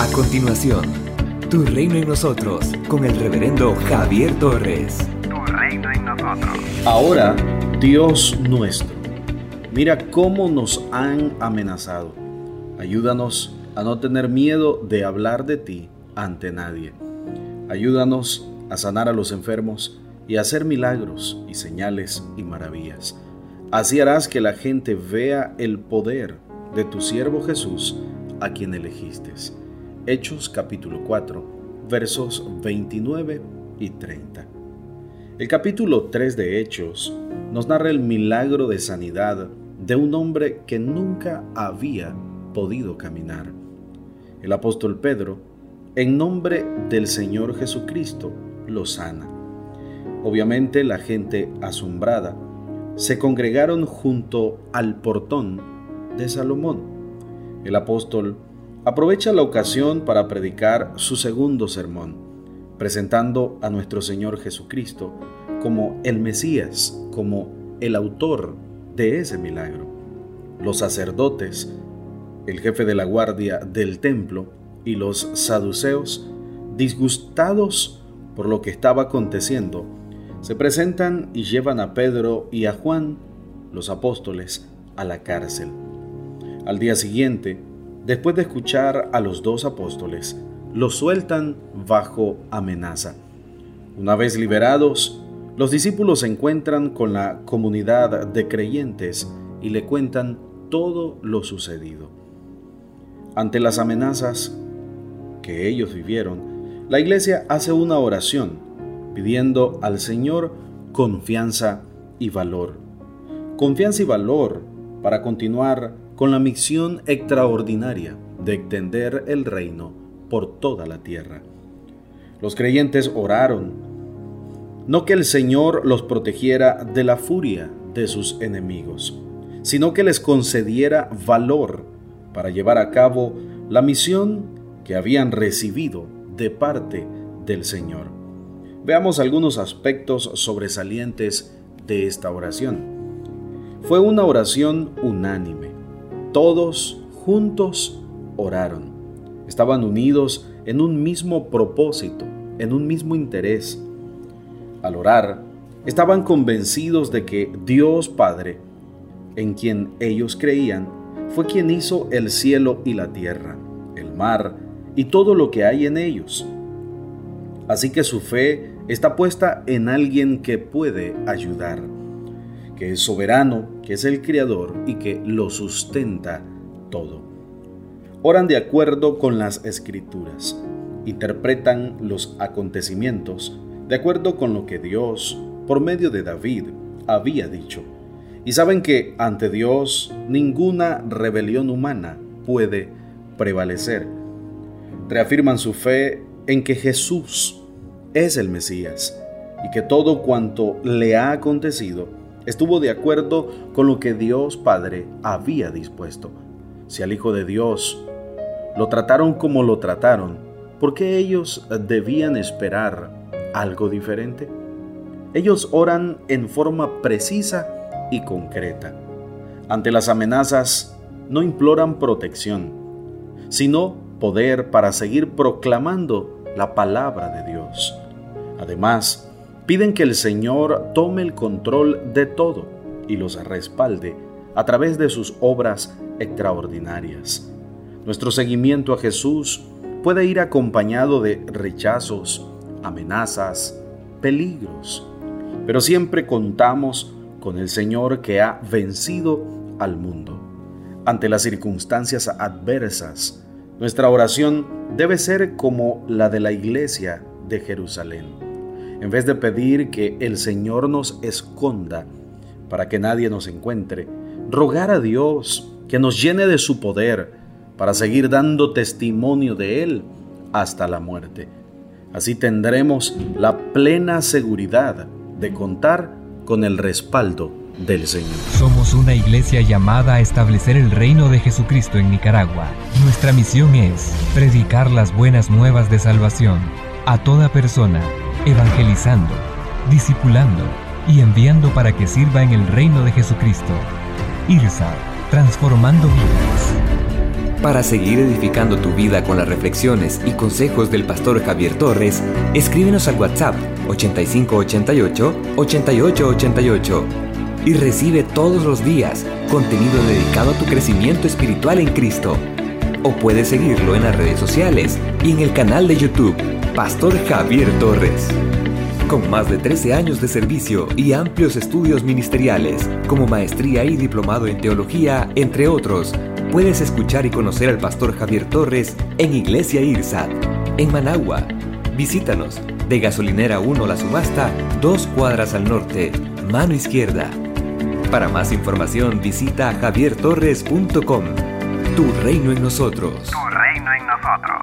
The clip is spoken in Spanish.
A continuación, Tu Reino en Nosotros con el reverendo Javier Torres. Tu reino en nosotros. Ahora, Dios nuestro, mira cómo nos han amenazado. Ayúdanos a no tener miedo de hablar de ti ante nadie. Ayúdanos a sanar a los enfermos y a hacer milagros y señales y maravillas. Así harás que la gente vea el poder de tu siervo Jesús, a quien elegiste. Hechos capítulo 4, versos 29 y 30. El capítulo 3 de Hechos nos narra el milagro de sanidad de un hombre que nunca había podido caminar. El apóstol Pedro, en nombre del Señor Jesucristo, lo sana. Obviamente la gente asombrada se congregaron junto al portón de Salomón. El apóstol aprovecha la ocasión para predicar su segundo sermón, presentando a nuestro Señor Jesucristo como el Mesías, como el autor de ese milagro. Los sacerdotes, el jefe de la guardia del templo y los saduceos, disgustados por lo que estaba aconteciendo, se presentan y llevan a Pedro y a Juan, los apóstoles, a la cárcel. Al día siguiente, después de escuchar a los dos apóstoles, los sueltan bajo amenaza. Una vez liberados, los discípulos se encuentran con la comunidad de creyentes y le cuentan todo lo sucedido. Ante las amenazas que ellos vivieron, la iglesia hace una oración pidiendo al Señor confianza y valor. Confianza y valor para continuar con la misión extraordinaria de extender el reino por toda la tierra. Los creyentes oraron, no que el Señor los protegiera de la furia de sus enemigos, sino que les concediera valor para llevar a cabo la misión que habían recibido de parte del Señor. Veamos algunos aspectos sobresalientes de esta oración. Fue una oración unánime. Todos juntos oraron. Estaban unidos en un mismo propósito, en un mismo interés. Al orar, estaban convencidos de que Dios Padre, en quien ellos creían, fue quien hizo el cielo y la tierra, el mar y todo lo que hay en ellos. Así que su fe está puesta en alguien que puede ayudar, que es soberano, que es el creador y que lo sustenta todo. Oran de acuerdo con las escrituras, interpretan los acontecimientos de acuerdo con lo que Dios, por medio de David, había dicho. Y saben que ante Dios ninguna rebelión humana puede prevalecer. Reafirman su fe en que Jesús es el Mesías y que todo cuanto le ha acontecido estuvo de acuerdo con lo que Dios Padre había dispuesto. Si al Hijo de Dios lo trataron como lo trataron, ¿por qué ellos debían esperar algo diferente? Ellos oran en forma precisa y concreta. Ante las amenazas no imploran protección, sino poder para seguir proclamando la palabra de Dios. Además, piden que el Señor tome el control de todo y los respalde a través de sus obras extraordinarias. Nuestro seguimiento a Jesús puede ir acompañado de rechazos, amenazas, peligros, pero siempre contamos con el Señor que ha vencido al mundo. Ante las circunstancias adversas, nuestra oración debe ser como la de la iglesia de Jerusalén en vez de pedir que el Señor nos esconda para que nadie nos encuentre, rogar a Dios que nos llene de su poder para seguir dando testimonio de Él hasta la muerte. Así tendremos la plena seguridad de contar con el respaldo del Señor. Somos una iglesia llamada a establecer el reino de Jesucristo en Nicaragua. Nuestra misión es predicar las buenas nuevas de salvación a toda persona evangelizando, discipulando y enviando para que sirva en el reino de Jesucristo. IRSA, transformando vidas. Para seguir edificando tu vida con las reflexiones y consejos del pastor Javier Torres, escríbenos al WhatsApp 8588-8888 y recibe todos los días contenido dedicado a tu crecimiento espiritual en Cristo. O puedes seguirlo en las redes sociales y en el canal de YouTube, Pastor Javier Torres. Con más de 13 años de servicio y amplios estudios ministeriales, como maestría y diplomado en teología, entre otros, puedes escuchar y conocer al pastor Javier Torres en Iglesia IRSAT, en Managua. Visítanos de Gasolinera 1 La Subasta, dos cuadras al norte, mano izquierda. Para más información visita javiertorres.com. Tu reino en nosotros. Tu reino en nosotros.